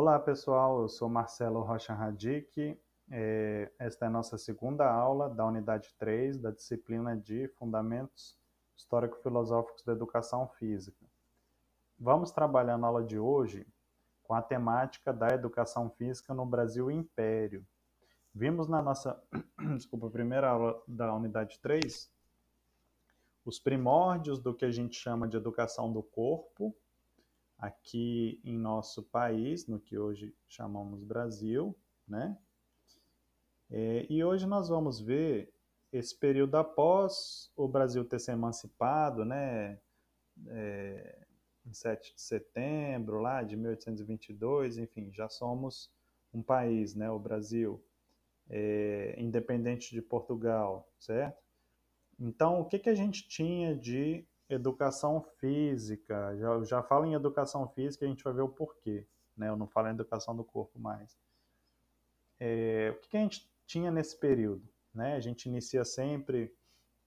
Olá pessoal, eu sou Marcelo Rocha Radic. É, esta é a nossa segunda aula da unidade 3 da disciplina de Fundamentos Histórico-Filosóficos da Educação Física. Vamos trabalhar na aula de hoje com a temática da educação física no Brasil Império. Vimos na nossa desculpa, primeira aula da unidade 3 os primórdios do que a gente chama de educação do corpo aqui em nosso país, no que hoje chamamos Brasil, né? É, e hoje nós vamos ver esse período após o Brasil ter se emancipado, né? É, em 7 de setembro, lá de 1822, enfim, já somos um país, né? O Brasil, é, independente de Portugal, certo? Então, o que, que a gente tinha de educação física. Já, já falo em educação física a gente vai ver o porquê. Né? Eu não falo em educação do corpo mais. É, o que, que a gente tinha nesse período? Né? A gente inicia sempre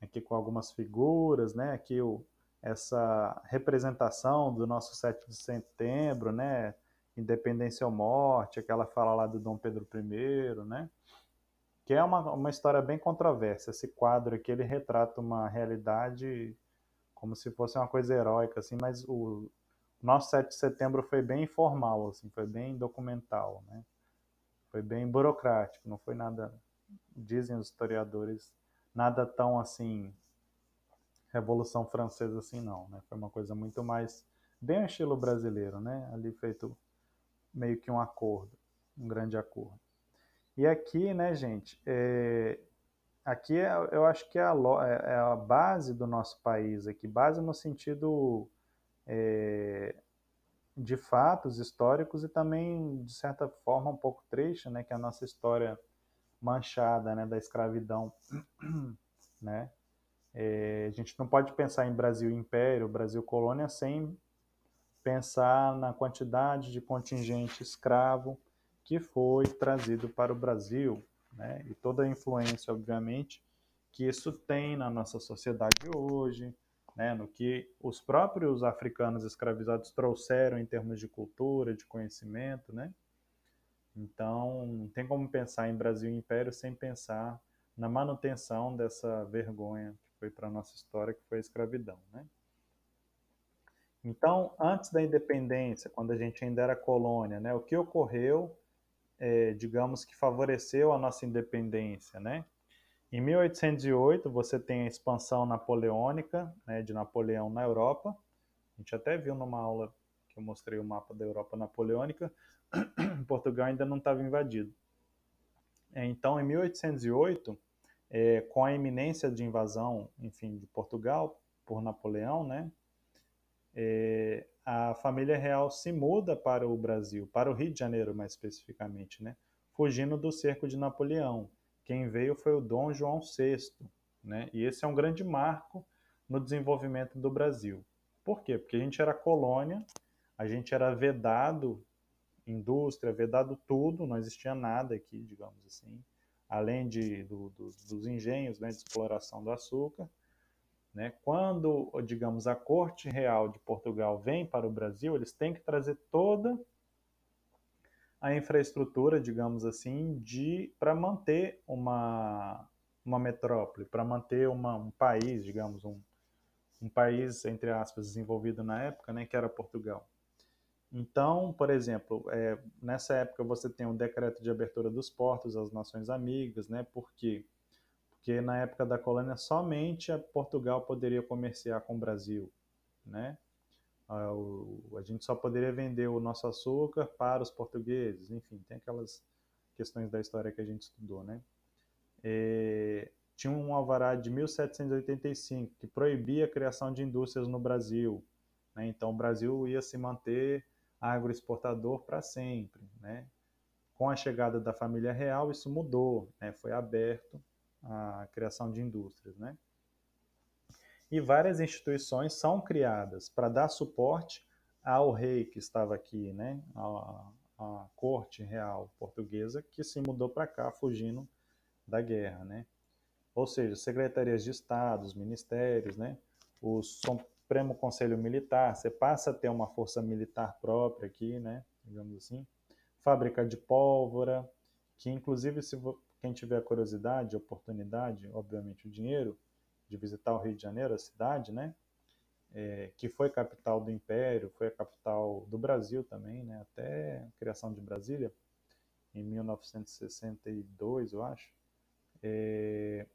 aqui com algumas figuras, né? aqui o, essa representação do nosso 7 de setembro, né? Independência ou Morte, aquela fala lá do Dom Pedro I, né? que é uma, uma história bem controversa. Esse quadro aqui ele retrata uma realidade como se fosse uma coisa heróica, assim, mas o nosso 7 de setembro foi bem informal, assim, foi bem documental, né? Foi bem burocrático, não foi nada, dizem os historiadores, nada tão assim, Revolução Francesa assim não, né? Foi uma coisa muito mais, bem estilo brasileiro, né? Ali feito meio que um acordo, um grande acordo. E aqui, né, gente, é, aqui é, eu acho que é a, é, é a, base do nosso país aqui, base no sentido é, de fatos históricos e também, de certa forma, um pouco triste, né, que é a nossa história manchada, né, da escravidão, né, é, a gente não pode pensar em Brasil Império, Brasil Colônia sem pensar na quantidade de contingente escravo que foi trazido para o Brasil, né? E toda a influência, obviamente, que isso tem na nossa sociedade hoje, né? No que os próprios africanos escravizados trouxeram em termos de cultura, de conhecimento, né? Então, não tem como pensar em Brasil e Império sem pensar na manutenção dessa vergonha que foi para a nossa história, que foi a escravidão, né? Então, antes da independência, quando a gente ainda era colônia, né, o que ocorreu é, digamos que favoreceu a nossa independência, né? Em 1808 você tem a expansão napoleônica, né, de Napoleão na Europa. A gente até viu numa aula que eu mostrei o mapa da Europa napoleônica. Portugal ainda não estava invadido. É, então, em 1808, é, com a iminência de invasão, enfim, de Portugal por Napoleão, né, é, a família real se muda para o Brasil, para o Rio de Janeiro mais especificamente, né? fugindo do cerco de Napoleão. Quem veio foi o Dom João VI, né? e esse é um grande marco no desenvolvimento do Brasil. Por quê? Porque a gente era colônia, a gente era vedado indústria, vedado tudo, não existia nada aqui, digamos assim, além de, do, do, dos engenhos né, de exploração do açúcar, né? Quando, digamos, a corte real de Portugal vem para o Brasil, eles têm que trazer toda a infraestrutura, digamos assim, de para manter uma, uma metrópole, para manter uma, um país, digamos, um, um país, entre aspas, desenvolvido na época, né, que era Portugal. Então, por exemplo, é, nessa época você tem um decreto de abertura dos portos às nações amigas, né, porque porque na época da colônia somente Portugal poderia comerciar com o Brasil, né? A gente só poderia vender o nosso açúcar para os portugueses, enfim, tem aquelas questões da história que a gente estudou, né? E tinha um alvará de 1785 que proibia a criação de indústrias no Brasil, né? Então o Brasil ia se manter agroexportador para sempre, né? Com a chegada da família real isso mudou, né? Foi aberto a criação de indústrias, né? E várias instituições são criadas para dar suporte ao rei que estava aqui, né? A, a corte real portuguesa que se mudou para cá fugindo da guerra, né? Ou seja, secretarias de Estado, os ministérios, né? O Supremo Conselho Militar, você passa a ter uma força militar própria aqui, né? Digamos assim. fábrica de pólvora, que inclusive se quem tiver curiosidade, oportunidade, obviamente o dinheiro de visitar o Rio de Janeiro, a cidade, né? É, que foi capital do Império, foi a capital do Brasil também, né? Até a criação de Brasília, em 1962, eu acho. É,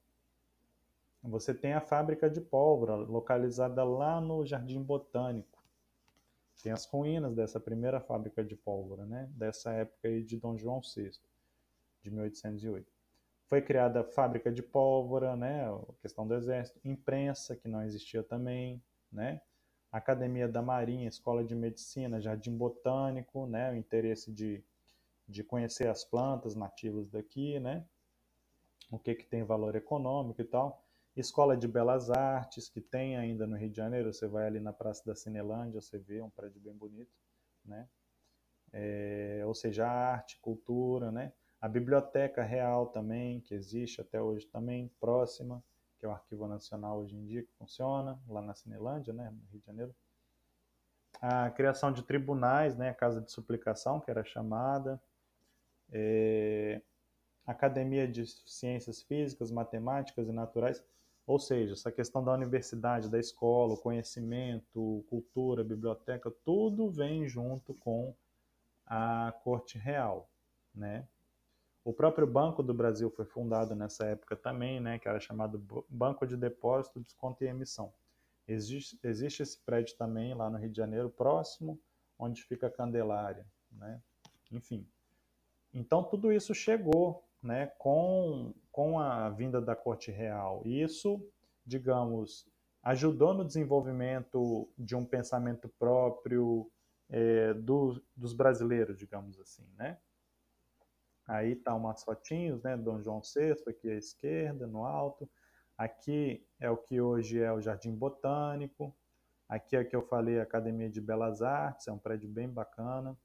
você tem a fábrica de pólvora, localizada lá no Jardim Botânico. Tem as ruínas dessa primeira fábrica de pólvora, né? Dessa época aí de Dom João VI, de 1808. Foi criada fábrica de pólvora, né? A questão do exército, imprensa, que não existia também, né? Academia da Marinha, Escola de Medicina, Jardim Botânico, né? O interesse de, de conhecer as plantas nativas daqui, né? O que, que tem valor econômico e tal. Escola de Belas Artes, que tem ainda no Rio de Janeiro, você vai ali na Praça da Cinelândia, você vê um prédio bem bonito, né? É, ou seja, arte, cultura, né? A Biblioteca Real também, que existe até hoje também, próxima, que é o Arquivo Nacional hoje em dia, que funciona, lá na Cinelândia, né, no Rio de Janeiro. A criação de tribunais, né, a Casa de Suplicação, que era chamada. É, Academia de Ciências Físicas, Matemáticas e Naturais, ou seja, essa questão da universidade, da escola, o conhecimento, cultura, biblioteca, tudo vem junto com a corte real, né? O próprio Banco do Brasil foi fundado nessa época também, né, que era chamado Banco de Depósito, Desconto e Emissão. Existe, existe esse prédio também lá no Rio de Janeiro, próximo onde fica a Candelária, né? Enfim. Então tudo isso chegou né, com, com a vinda da corte real. Isso, digamos, ajudou no desenvolvimento de um pensamento próprio é, do, dos brasileiros, digamos assim, né? Aí tá umas fotinhos, né, Dom João VI, aqui à esquerda, no alto. Aqui é o que hoje é o Jardim Botânico. Aqui é o que eu falei, a Academia de Belas Artes, é um prédio bem bacana.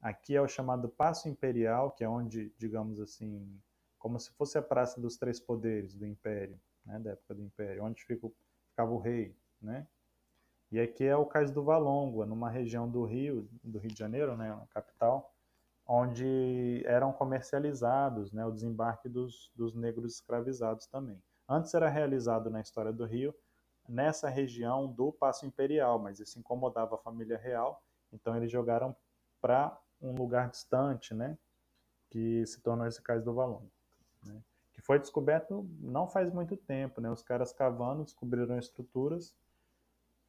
Aqui é o chamado Paço Imperial, que é onde, digamos assim, como se fosse a Praça dos Três Poderes do Império, né, da época do Império, onde fica, ficava o rei, né? E aqui é o Cais do Valongo, numa região do Rio, do Rio de Janeiro, né, capital, onde eram comercializados, né, o desembarque dos, dos negros escravizados também. Antes era realizado na história do Rio, nessa região do Paço Imperial, mas isso incomodava a família real, então eles jogaram para um lugar distante, né, que se tornou esse cais do Valongo, né, que foi descoberto não faz muito tempo, né, os caras cavando descobriram estruturas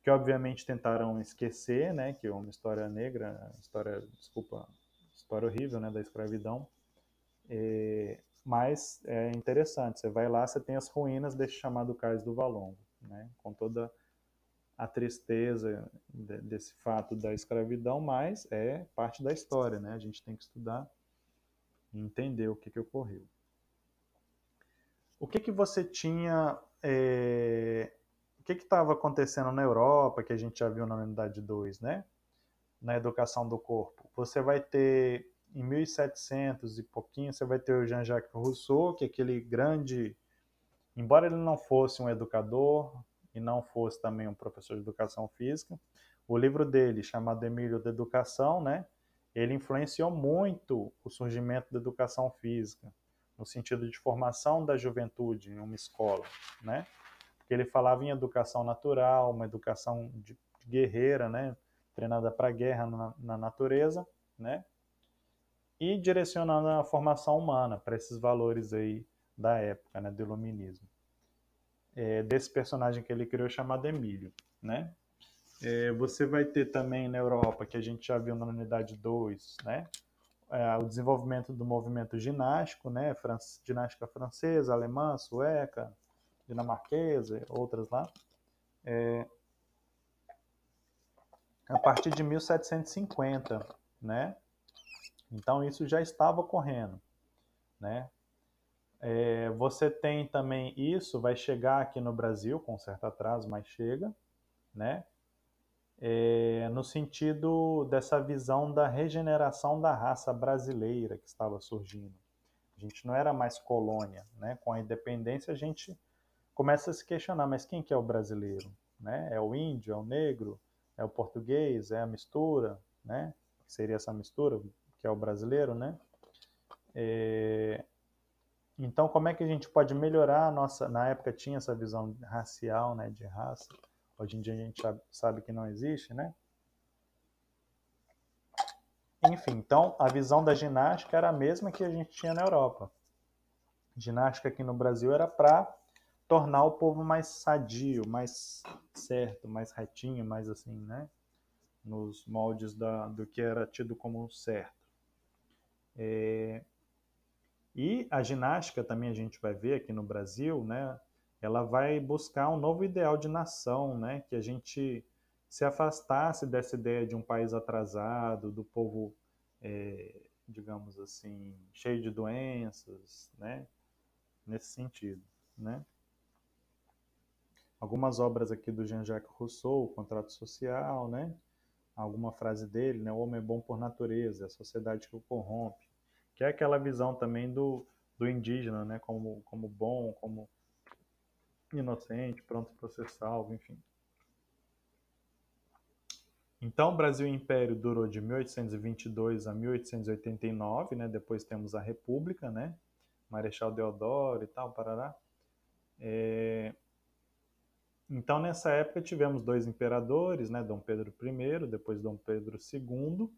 que obviamente tentaram esquecer, né, que é uma história negra, história, desculpa, história horrível, né, da escravidão, mas é interessante, você vai lá, você tem as ruínas desse chamado cais do Valongo, né, com toda a tristeza desse fato da escravidão, mas é parte da história, né? A gente tem que estudar e entender o que, que ocorreu. O que, que você tinha. É... O que estava acontecendo na Europa, que a gente já viu na unidade 2, né? Na educação do corpo. Você vai ter, em 1700 e pouquinho, você vai ter o Jean-Jacques Rousseau, que é aquele grande. Embora ele não fosse um educador, e não fosse também um professor de educação física. O livro dele, chamado Emílio da Educação, né, ele influenciou muito o surgimento da educação física, no sentido de formação da juventude em uma escola, né? Porque ele falava em educação natural, uma educação de guerreira, né, treinada para guerra na, na natureza, né? E direcionando a formação humana para esses valores aí da época, né, do iluminismo é, desse personagem que ele criou chamado Emílio, né? É, você vai ter também na Europa, que a gente já viu na unidade 2, né? É, o desenvolvimento do movimento ginástico, né? Fran ginástica francesa, alemã, sueca, dinamarquesa, outras lá. É, a partir de 1750, né? Então isso já estava ocorrendo, né? É, você tem também isso, vai chegar aqui no Brasil, com certo atraso, mas chega, né? É, no sentido dessa visão da regeneração da raça brasileira que estava surgindo. A gente não era mais colônia, né? Com a independência a gente começa a se questionar, mas quem que é o brasileiro? Né? É o índio, é o negro, é o português, é a mistura, né? Que seria essa mistura, que é o brasileiro, né? É, então, como é que a gente pode melhorar a nossa... Na época tinha essa visão racial, né, de raça. Hoje em dia a gente sabe que não existe, né? Enfim, então a visão da ginástica era a mesma que a gente tinha na Europa. Ginástica aqui no Brasil era para tornar o povo mais sadio, mais certo, mais retinho, mais assim, né? Nos moldes da, do que era tido como certo. É... E a ginástica também a gente vai ver aqui no Brasil, né? Ela vai buscar um novo ideal de nação, né? Que a gente se afastasse dessa ideia de um país atrasado, do povo, é, digamos assim, cheio de doenças, né? Nesse sentido, né? Algumas obras aqui do Jean-Jacques Rousseau, o Contrato Social, né? Alguma frase dele, né? O homem é bom por natureza, é a sociedade que o corrompe. Que é aquela visão também do, do indígena, né? Como, como bom, como inocente, pronto para ser salvo, enfim. Então, o Brasil Império durou de 1822 a 1889, né? Depois temos a República, né? Marechal Deodoro e tal, parará. É... Então, nessa época, tivemos dois imperadores, né? Dom Pedro I, depois Dom Pedro II,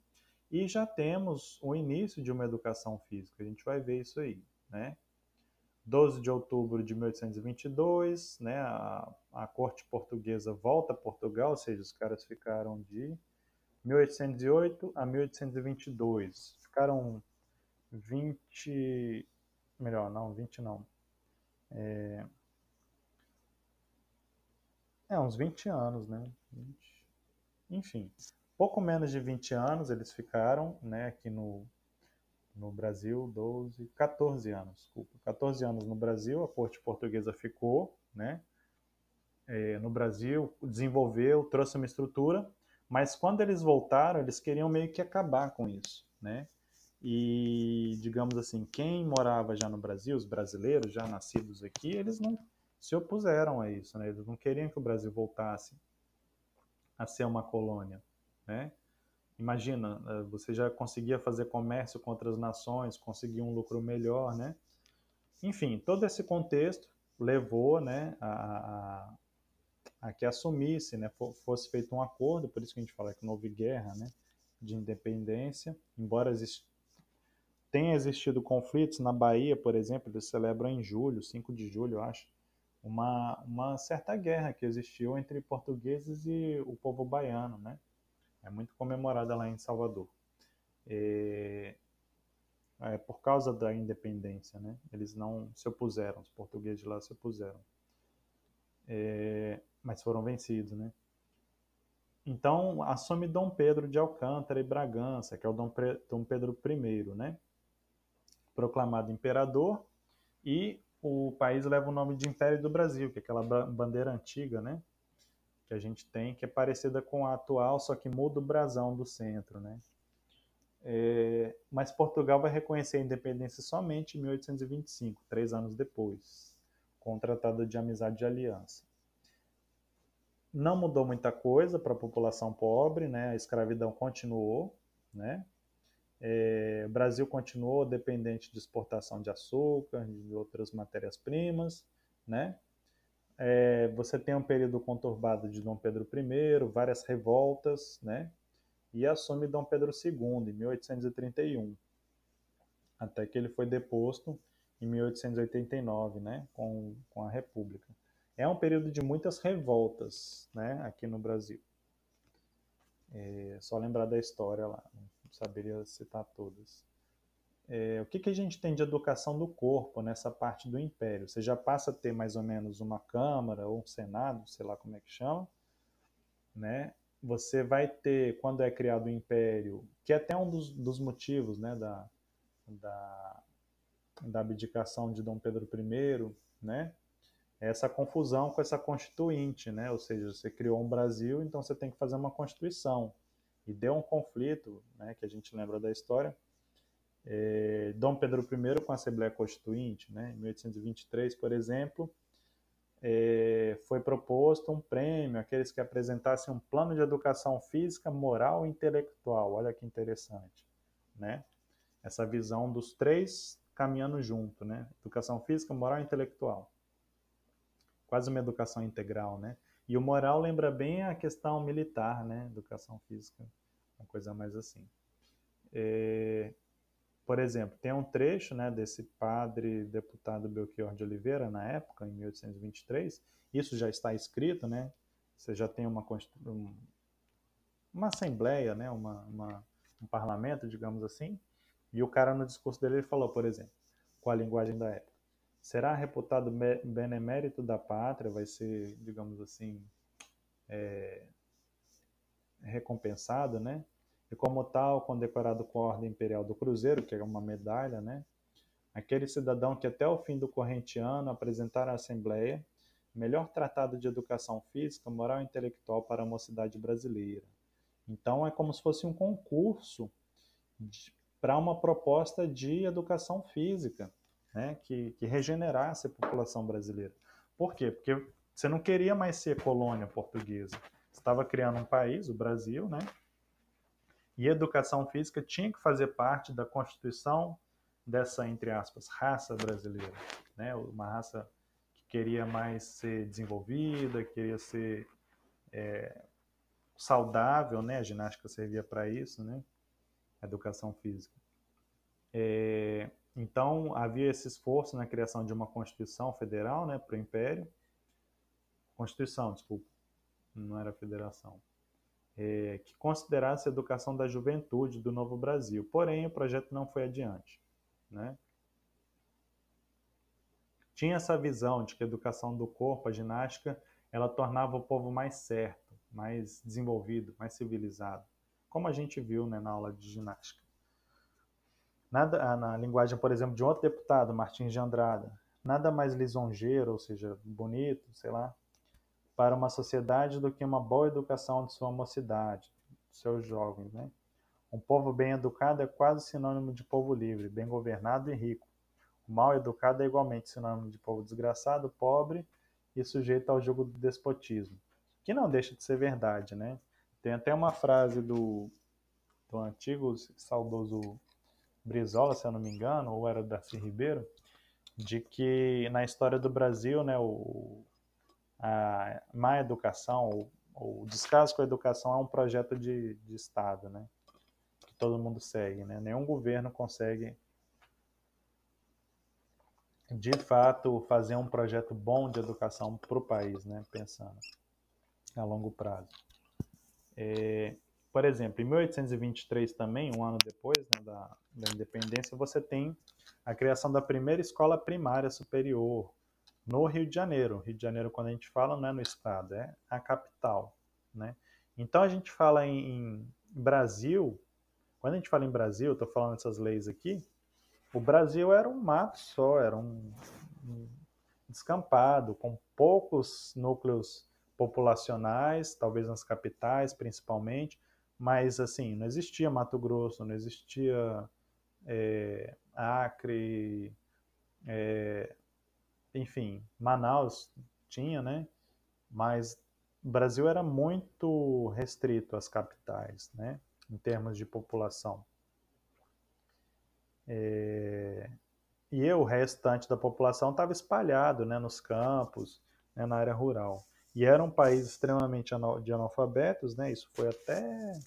e já temos o início de uma educação física. A gente vai ver isso aí, né? 12 de outubro de 1822, né, a, a corte portuguesa volta a Portugal, ou seja, os caras ficaram de 1808 a 1822. Ficaram 20, melhor, não, 20 não. É, é uns 20 anos, né? 20, enfim, pouco menos de 20 anos eles ficaram, né, aqui no no Brasil 12, 14 anos, desculpa, 14 anos no Brasil, a corte portuguesa ficou, né? É, no Brasil, desenvolveu, trouxe uma estrutura, mas quando eles voltaram, eles queriam meio que acabar com isso, né? E, digamos assim, quem morava já no Brasil, os brasileiros já nascidos aqui, eles não se opuseram a isso, né? Eles não queriam que o Brasil voltasse a ser uma colônia, né? Imagina, eh, você já conseguia fazer comércio com outras nações, conseguia um lucro melhor, né? Enfim, todo esse contexto levou, né, a, a, a que assumisse, né, fosse feito um acordo, por isso que a gente fala que não houve guerra, né, de independência, embora exist... tenha existido conflitos na Bahia, por exemplo, eles celebram em julho, 5 de julho, eu acho, uma, uma certa guerra que existiu entre portugueses e o povo baiano, né? é muito comemorada lá em Salvador. É, é, por causa da independência, né? Eles não se opuseram, os portugueses lá se opuseram. Mas foram vencidos, né? Então, assume Dom Pedro de Alcântara e Bragança, que é o Dom, Dom Pedro I, né? Proclamado imperador, e o país leva o nome de Império do Brasil, que é aquela bandeira antiga, né? que a gente tem, que é parecida com a atual, só que muda o brasão do centro, né? É, mas Portugal vai reconhecer a independência somente em 1825, três anos depois, com o Tratado de Amizade e Aliança. Não mudou muita coisa para a população pobre, né? A escravidão continuou, né? É, o Brasil continuou dependente de exportação de açúcar, de outras matérias-primas, né? É, você tem um período conturbado de Dom Pedro I, várias revoltas, né? E assume Dom Pedro II em 1831, até que ele foi deposto em 1889, né? Com, com a República. É um período de muitas revoltas, né? Aqui no Brasil. É, só lembrar da história lá, não saberia citar todas é, o que, que a gente tem de educação do corpo nessa parte do império? Você já passa a ter mais ou menos uma Câmara ou um Senado, sei lá como é que chama, né? Você vai ter, quando é criado o império, que é até um dos, dos motivos né, da, da, da abdicação de Dom Pedro I, né? Essa confusão com essa constituinte, né? Ou seja, você criou um Brasil, então você tem que fazer uma constituição. E deu um conflito, né, que a gente lembra da história, é, Dom Pedro I com a Assembleia Constituinte, né, em 1823, por exemplo, é, foi proposto um prêmio àqueles que apresentassem um plano de educação física, moral e intelectual. Olha que interessante, né? Essa visão dos três caminhando junto, né? Educação física, moral e intelectual. Quase uma educação integral, né? E o moral lembra bem a questão militar, né? Educação física, uma coisa mais assim. É, por exemplo, tem um trecho né, desse padre deputado Belchior de Oliveira, na época, em 1823, isso já está escrito, né? Você já tem uma, uma assembleia, né? Uma, uma, um parlamento, digamos assim, e o cara no discurso dele ele falou, por exemplo, com a linguagem da época, será reputado benemérito da pátria, vai ser, digamos assim, é, recompensado, né? e como tal condecorado com a Ordem Imperial do Cruzeiro, que é uma medalha, né? Aquele cidadão que até o fim do corrente ano apresentar à Assembleia melhor tratado de educação física, moral e intelectual para a mocidade brasileira. Então é como se fosse um concurso para uma proposta de educação física, né? que, que regenerasse a população brasileira. Por quê? Porque você não queria mais ser colônia portuguesa. Você estava criando um país, o Brasil, né? E educação física tinha que fazer parte da constituição dessa, entre aspas, raça brasileira. Né? Uma raça que queria mais ser desenvolvida, queria ser é, saudável, né? A ginástica servia para isso, né? A educação física. É, então, havia esse esforço na criação de uma Constituição Federal né, para o Império. Constituição, desculpa, não era federação é, que considerasse a educação da juventude do Novo Brasil. Porém, o projeto não foi adiante. Né? Tinha essa visão de que a educação do corpo, a ginástica, ela tornava o povo mais certo, mais desenvolvido, mais civilizado, como a gente viu né, na aula de ginástica. Nada, na linguagem, por exemplo, de outro deputado, Martins de Andrada, nada mais lisonjeiro, ou seja, bonito, sei lá, para uma sociedade do que uma boa educação de sua mocidade, de seus jovens. Né? Um povo bem educado é quase sinônimo de povo livre, bem governado e rico. O mal educado é igualmente sinônimo de povo desgraçado, pobre e sujeito ao jogo do despotismo, que não deixa de ser verdade. Né? Tem até uma frase do, do antigo saudoso Brizola, se eu não me engano, ou era Darcy Ribeiro, de que na história do Brasil, né, o, a má educação, ou o descaso com a educação é um projeto de, de Estado, né? Que todo mundo segue, né? Nenhum governo consegue, de fato, fazer um projeto bom de educação para o país, né? Pensando a longo prazo. É, por exemplo, em 1823 também, um ano depois né, da, da independência, você tem a criação da primeira escola primária superior, no Rio de Janeiro. Rio de Janeiro, quando a gente fala, não é no estado, é a capital. Né? Então a gente fala em, em Brasil, quando a gente fala em Brasil, estou falando essas leis aqui, o Brasil era um mato só, era um, um descampado, com poucos núcleos populacionais, talvez nas capitais principalmente, mas assim, não existia Mato Grosso, não existia é, Acre, é, enfim, Manaus tinha, né? Mas o Brasil era muito restrito às capitais, né? Em termos de população. É... E o restante da população estava espalhado, né? Nos campos, né? na área rural. E era um país extremamente de analfabetos, né? Isso foi até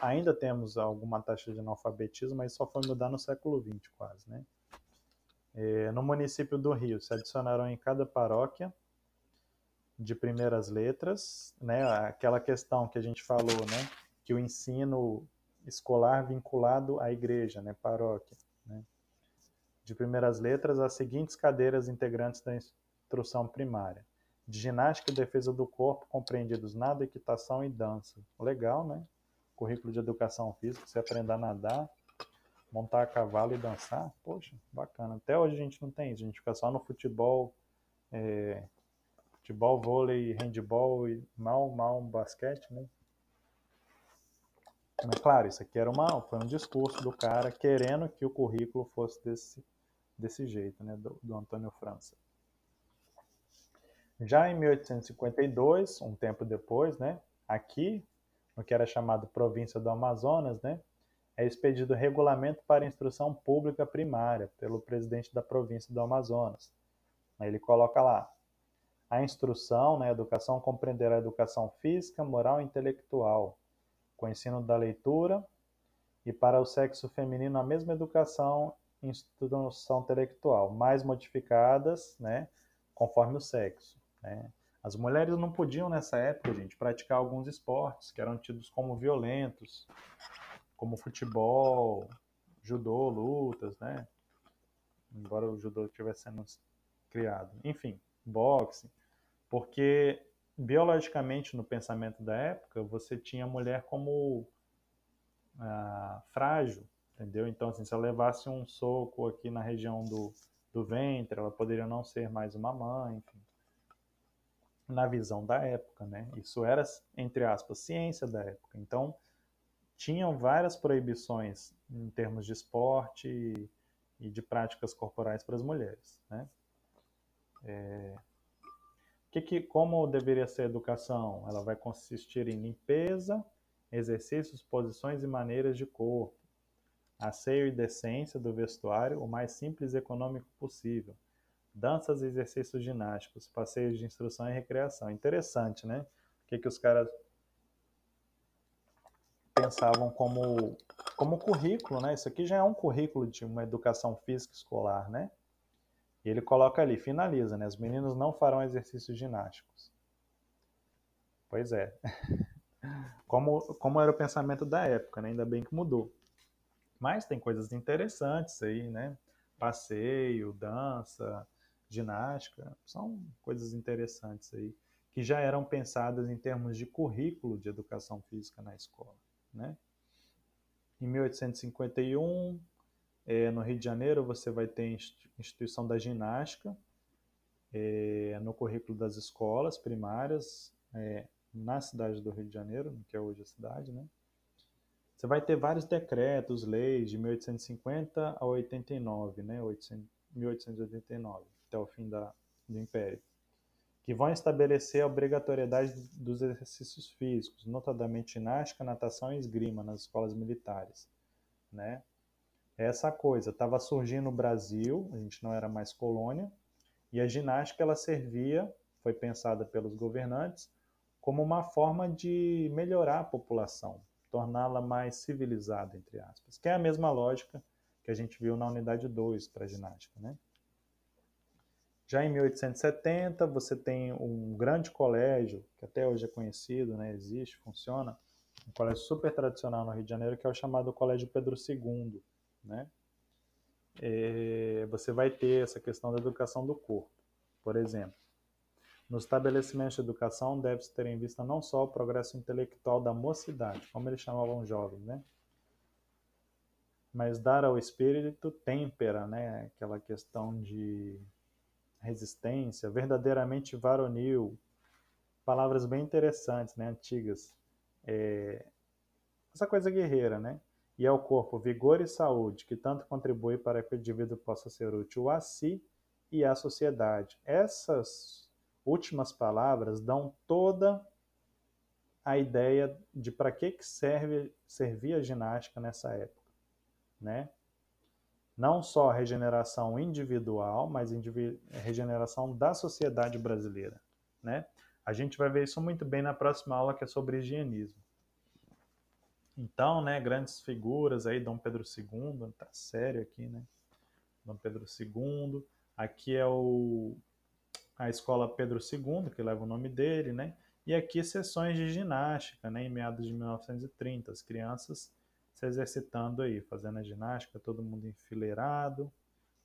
ainda temos alguma taxa de analfabetismo, mas só foi mudar no século XX quase, né? É, no município do Rio, se adicionaram em cada paróquia de primeiras letras, né, aquela questão que a gente falou, né, que o ensino escolar vinculado à igreja, né, paróquia, né, de primeiras letras, as seguintes cadeiras integrantes da instrução primária. De ginástica e defesa do corpo, compreendidos nada, equitação e dança. Legal, né? Currículo de educação física, você aprender a nadar, montar a cavalo e dançar, poxa, bacana. Até hoje a gente não tem isso, a gente fica só no futebol, é, futebol, vôlei, handball e mal, mal basquete, né? Mas claro, isso aqui era uma, foi um discurso do cara querendo que o currículo fosse desse, desse jeito, né, do, do Antônio França. Já em 1852, um tempo depois, né, aqui, no que era chamado província do Amazonas, né, é expedido regulamento para instrução pública primária pelo presidente da província do Amazonas. Ele coloca lá: a instrução, né, a educação compreenderá a educação física, moral e intelectual, com ensino da leitura, e para o sexo feminino a mesma educação instrução intelectual, mais modificadas, né, conforme o sexo. Né? As mulheres não podiam nessa época, gente, praticar alguns esportes que eram tidos como violentos, como futebol, judô, lutas, né? Embora o judô estivesse sendo criado. Enfim, boxe. Porque biologicamente no pensamento da época você tinha a mulher como ah, frágil, entendeu? Então assim, se ela levasse um soco aqui na região do, do ventre, ela poderia não ser mais uma mãe, enfim. Na visão da época, né? Isso era entre aspas ciência da época. Então tinham várias proibições em termos de esporte e de práticas corporais para as mulheres. Né? É... Que, que, como deveria ser a educação? Ela vai consistir em limpeza, exercícios, posições e maneiras de corpo, asseio e decência do vestuário o mais simples e econômico possível, danças e exercícios ginásticos, passeios de instrução e recreação. Interessante, né? O que, que os caras pensavam como, como currículo, né? Isso aqui já é um currículo de uma educação física escolar, né? E ele coloca ali, finaliza, né? Os meninos não farão exercícios ginásticos. Pois é. Como, como era o pensamento da época, né? Ainda bem que mudou. Mas tem coisas interessantes aí, né? Passeio, dança, ginástica, são coisas interessantes aí que já eram pensadas em termos de currículo de educação física na escola. Né? Em 1851, é, no Rio de Janeiro, você vai ter instituição da ginástica é, no currículo das escolas primárias é, na cidade do Rio de Janeiro, que é hoje a cidade, né? Você vai ter vários decretos, leis de 1850 a 89, né? 1889, até o fim da, do Império que vão estabelecer a obrigatoriedade dos exercícios físicos, notadamente ginástica, natação e esgrima nas escolas militares, né? Essa coisa estava surgindo no Brasil, a gente não era mais colônia, e a ginástica ela servia, foi pensada pelos governantes, como uma forma de melhorar a população, torná-la mais civilizada, entre aspas, que é a mesma lógica que a gente viu na unidade 2 para a ginástica, né? Já em 1870, você tem um grande colégio, que até hoje é conhecido, né, existe, funciona, um colégio super tradicional no Rio de Janeiro, que é o chamado Colégio Pedro II. Né? É, você vai ter essa questão da educação do corpo, por exemplo. Nos estabelecimentos de educação deve-se ter em vista não só o progresso intelectual da mocidade, como eles chamavam jovens, né? mas dar ao espírito têmpera, né? aquela questão de resistência, verdadeiramente varonil, palavras bem interessantes, né, antigas. É, essa coisa guerreira, né? E ao corpo vigor e saúde, que tanto contribui para que o indivíduo possa ser útil a si e à sociedade. Essas últimas palavras dão toda a ideia de para que, que serve servia a ginástica nessa época, né? Não só regeneração individual, mas regeneração da sociedade brasileira. Né? A gente vai ver isso muito bem na próxima aula, que é sobre higienismo. Então, né, grandes figuras aí, Dom Pedro II, tá sério aqui, né? Dom Pedro II. Aqui é o, a escola Pedro II, que leva o nome dele, né? E aqui sessões de ginástica, né, em meados de 1930. As crianças se exercitando aí, fazendo a ginástica, todo mundo enfileirado,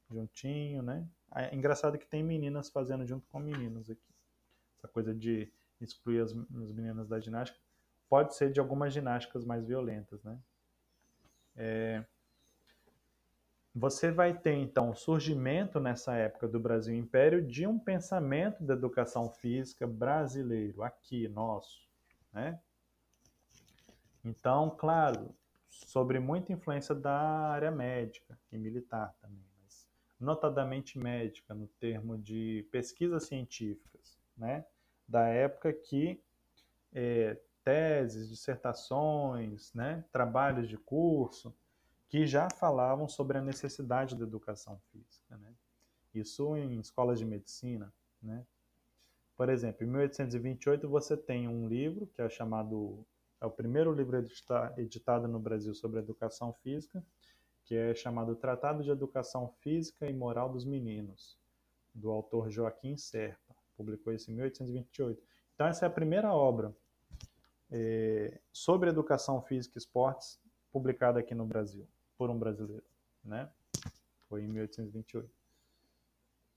juntinho, né? É engraçado que tem meninas fazendo junto com meninos aqui. Essa coisa de excluir as, as meninas da ginástica pode ser de algumas ginásticas mais violentas, né? É, você vai ter então o surgimento nessa época do Brasil Império de um pensamento da educação física brasileiro, aqui nosso, né? Então, claro, sobre muita influência da área médica e militar também, mas notadamente médica no termo de pesquisas científicas, né, da época que é, teses, dissertações, né, trabalhos de curso, que já falavam sobre a necessidade da educação física. Né? Isso em escolas de medicina. Né? Por exemplo, em 1828 você tem um livro que é chamado é o primeiro livro editado no Brasil sobre educação física, que é chamado Tratado de Educação Física e Moral dos Meninos, do autor Joaquim Serpa. Publicou isso em 1828. Então essa é a primeira obra é, sobre educação física e esportes publicada aqui no Brasil por um brasileiro, né? Foi em 1828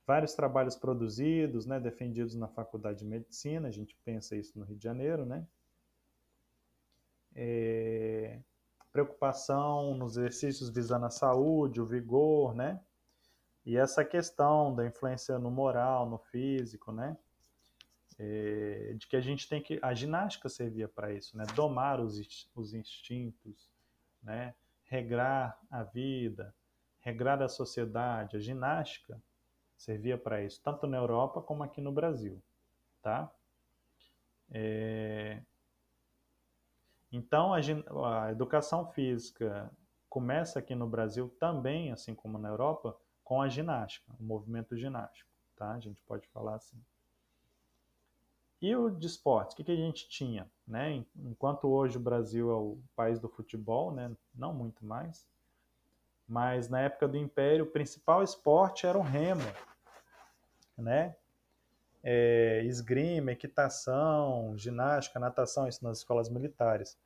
vários trabalhos produzidos, né, defendidos na Faculdade de Medicina, a gente pensa isso no Rio de Janeiro, né? É, preocupação nos exercícios visando a saúde, o vigor, né? E essa questão da influência no moral, no físico, né? É, de que a gente tem que. A ginástica servia para isso, né? Domar os, os instintos, né? Regrar a vida, regrar a sociedade. A ginástica servia para isso, tanto na Europa como aqui no Brasil, tá? É... Então, a, a, educação física começa aqui no Brasil também, assim como na Europa, com a ginástica, o movimento ginástico, tá? A gente pode falar assim. E o de esportes, o que, que a gente tinha? Né? Enquanto hoje o Brasil é o país do futebol, né? não muito mais, mas na época do Império o principal esporte era o remo, né? É, esgrima, equitação, ginástica, natação, isso nas escolas militares.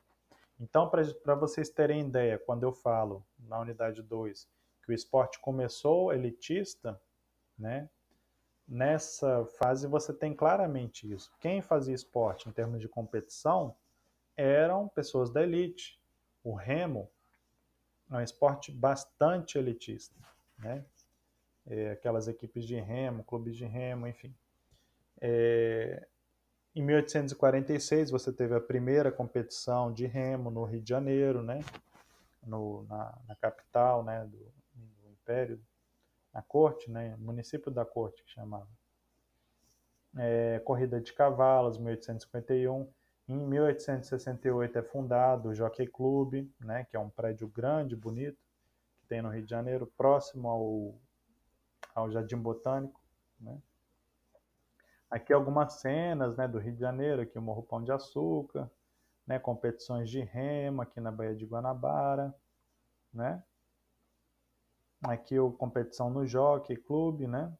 Então, para vocês terem ideia, quando eu falo na unidade 2 que o esporte começou elitista, né? Nessa fase você tem claramente isso. Quem fazia esporte em termos de competição eram pessoas da elite. O remo é um esporte bastante elitista, né? é, aquelas equipes de remo, clubes de remo, enfim. É, em 1846 você teve a primeira competição de remo no Rio de Janeiro, né? No, na, na, capital, né? Do, do, Império, na corte, né? Município da corte que chamava. É, corrida de cavalos, 1851. Em 1868 é fundado o Jockey Club, né? Que é um prédio grande, bonito, que tem no Rio de Janeiro, próximo ao ao Jardim Botânico, né? Aqui algumas cenas, né, do Rio de Janeiro, aqui o Morro Pão de Açúcar, né, competições de remo aqui na Baía de Guanabara, né? Aqui o competição no Jockey Clube, né?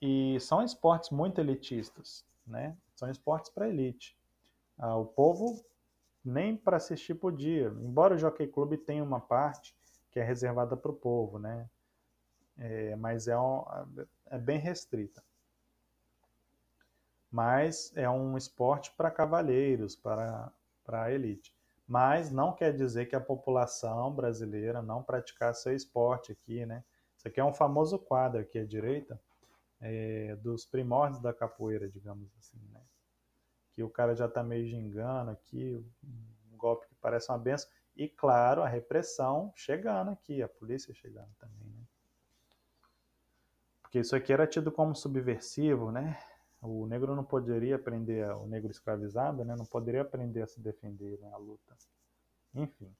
E são esportes muito elitistas, né? São esportes para elite. Ah, o povo nem para assistir podia. Embora o Jockey Clube tenha uma parte que é reservada para o povo, né? é, mas é, um, é bem restrita. Mas é um esporte para cavalheiros, para, para a elite. Mas não quer dizer que a população brasileira não praticasse seu esporte aqui, né? Isso aqui é um famoso quadro aqui à direita, é, dos primórdios da capoeira, digamos assim, né? Que o cara já está meio gingando aqui, um golpe que parece uma benção. E, claro, a repressão chegando aqui, a polícia chegando também, né? Porque isso aqui era tido como subversivo, né? O negro não poderia aprender, o negro escravizado, né? Não poderia aprender a se defender na né? luta. Enfim.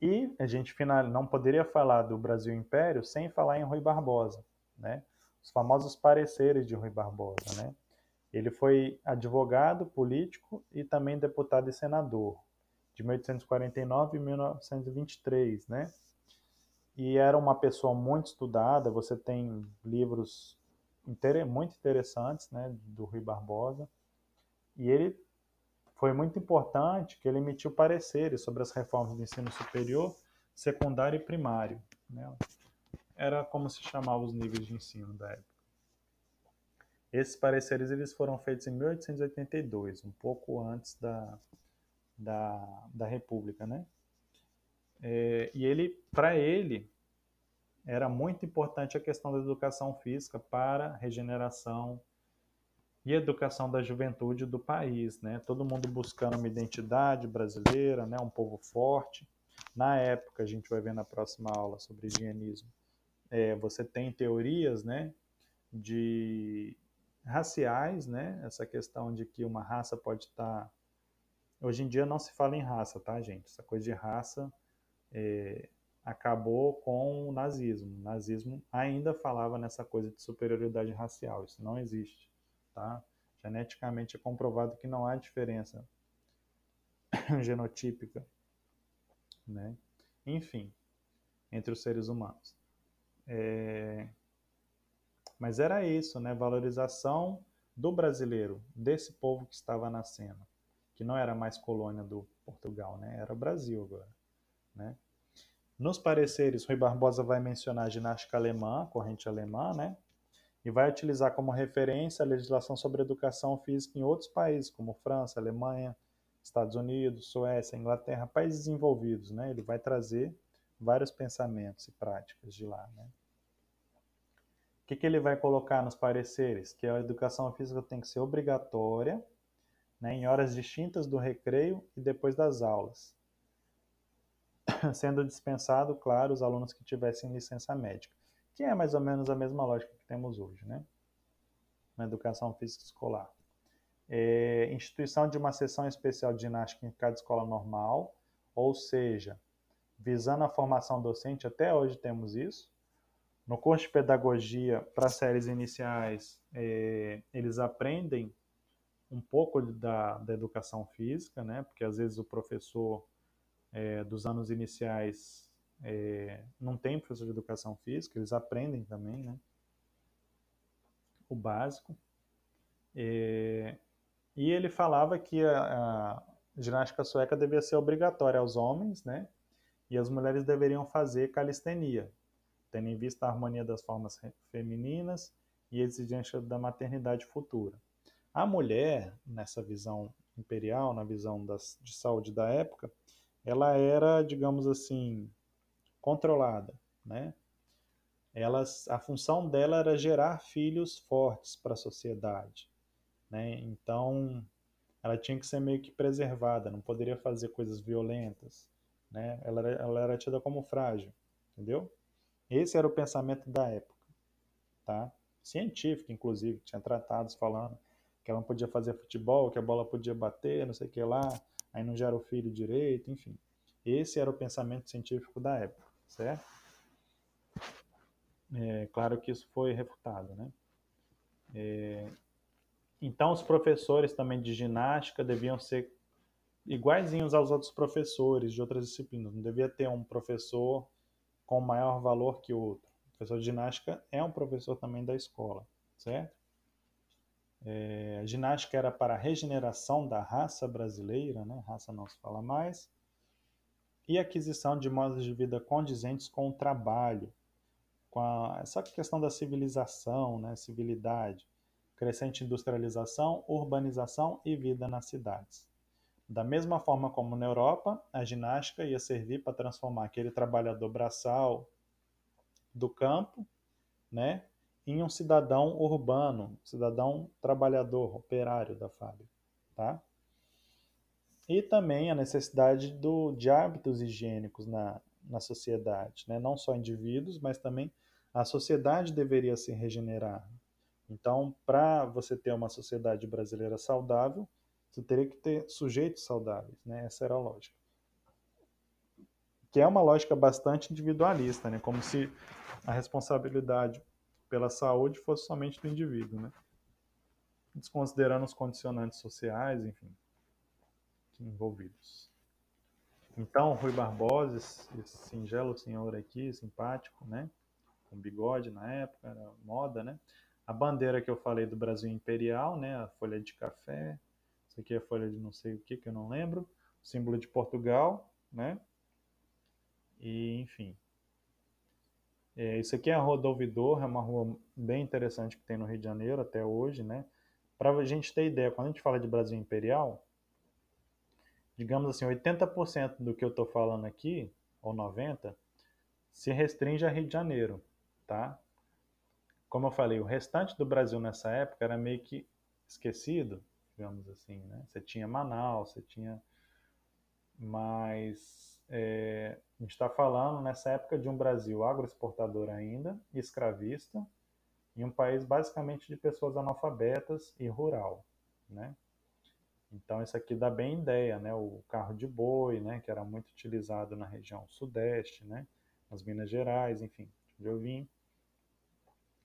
E a gente final, não poderia falar do Brasil Império sem falar em Rui Barbosa, né? Os famosos pareceres de Rui Barbosa, né? Ele foi advogado, político e também deputado e senador, de 1849 a 1923, né? e era uma pessoa muito estudada. Você tem livros muito interessantes, né, do Rui Barbosa. E ele foi muito importante que ele emitiu pareceres sobre as reformas do ensino superior, secundário e primário. Né? Era como se chamava os níveis de ensino da época. Esses pareceres eles foram feitos em 1882, um pouco antes da, da, da República, né? É, e ele, para ele, era muito importante a questão da educação física para regeneração e educação da juventude do país, né? Todo mundo buscando uma identidade brasileira, né? Um povo forte. Na época, a gente vai ver na próxima aula sobre higienismo, é, você tem teorias, né? De raciais, né? Essa questão de que uma raça pode estar hoje em dia não se fala em raça, tá, gente? Essa coisa de raça é, acabou com o nazismo. O nazismo ainda falava nessa coisa de superioridade racial. Isso não existe, tá? Geneticamente é comprovado que não há diferença genotípica, né? Enfim, entre os seres humanos. É... Mas era isso, né? Valorização do brasileiro, desse povo que estava nascendo, que não era mais colônia do Portugal, né? Era Brasil agora, né? Nos pareceres, Rui Barbosa vai mencionar a ginástica alemã, corrente alemã, né? E vai utilizar como referência a legislação sobre educação física em outros países, como França, Alemanha, Estados Unidos, Suécia, Inglaterra, países desenvolvidos, né? Ele vai trazer vários pensamentos e práticas de lá, né? O que, que ele vai colocar nos pareceres? Que a educação física tem que ser obrigatória, né, em horas distintas do recreio e depois das aulas sendo dispensado, claro, os alunos que tivessem licença médica, que é mais ou menos a mesma lógica que temos hoje, né? Na educação física escolar. É, instituição de uma sessão especial de ginástica em cada escola normal, ou seja, visando a formação docente, até hoje temos isso. No curso de pedagogia, para séries iniciais, é, eles aprendem um pouco da, da educação física, né? Porque às vezes o professor é, dos anos iniciais é, não tem professor de educação física, eles aprendem também, né? O básico. É, e ele falava que a, a, ginástica sueca devia ser obrigatória aos homens, né? E as mulheres deveriam fazer calistenia, tendo em vista a harmonia das formas femininas e a exigência da maternidade futura. A mulher, nessa visão imperial, na visão das, de saúde da época, ela era, digamos assim, controlada, né? Elas, a função dela era gerar filhos fortes para a sociedade, né? Então, ela tinha que ser meio que preservada, não poderia fazer coisas violentas, né? Ela era, ela era tida como frágil, entendeu? Esse era o pensamento da época, tá? Científico, inclusive, tinha tratados falando que ela não podia fazer futebol, que a bola podia bater, não sei o que lá, aí não gera o filho direito, enfim. Esse era o pensamento científico da época, certo? É, claro que isso foi refutado, né? É, então, os professores também de ginástica deviam ser iguaizinhos aos outros professores de outras disciplinas. Não devia ter um professor com maior valor que o outro. O professor de ginástica é um professor também da escola, certo? É, a ginástica era para a regeneração da raça brasileira, né? raça não se fala mais, e aquisição de modos de vida condizentes com o trabalho, com a, essa questão da civilização, né? civilidade, crescente industrialização, urbanização e vida nas cidades. Da mesma forma como na Europa, a ginástica ia servir para transformar aquele trabalhador braçal do campo, né, em um cidadão urbano, cidadão trabalhador, operário da fábrica, tá? E também a necessidade do, de hábitos higiênicos na, na sociedade, né? não só indivíduos, mas também a sociedade deveria se regenerar. Então, para você ter uma sociedade brasileira saudável, você teria que ter sujeitos saudáveis, né? Essa era a lógica. Que é uma lógica bastante individualista, né? Como se a responsabilidade pela saúde fosse somente do indivíduo, né? Desconsiderando os condicionantes sociais, enfim, envolvidos. Então, Rui Barbosa, esse singelo senhor aqui, simpático, né? Com bigode na época, era moda, né? A bandeira que eu falei do Brasil Imperial, né? A folha de café, isso aqui é a folha de não sei o que, que eu não lembro. O símbolo de Portugal, né? E, enfim, é, isso aqui é a Rua do Ouvidor, é uma rua bem interessante que tem no Rio de Janeiro até hoje, né? Para a gente ter ideia, quando a gente fala de Brasil Imperial, digamos assim, 80% do que eu estou falando aqui, ou 90%, se restringe a Rio de Janeiro, tá? Como eu falei, o restante do Brasil nessa época era meio que esquecido, digamos assim, né? Você tinha Manaus, você tinha... Mas é, a gente está falando nessa época de um Brasil agroexportador ainda, escravista, e um país basicamente de pessoas analfabetas e rural, né? Então isso aqui dá bem ideia, né? O carro de boi, né? Que era muito utilizado na região sudeste, né? Nas Minas Gerais, enfim, onde eu vim.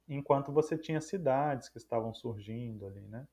Enquanto você tinha cidades que estavam surgindo ali, né?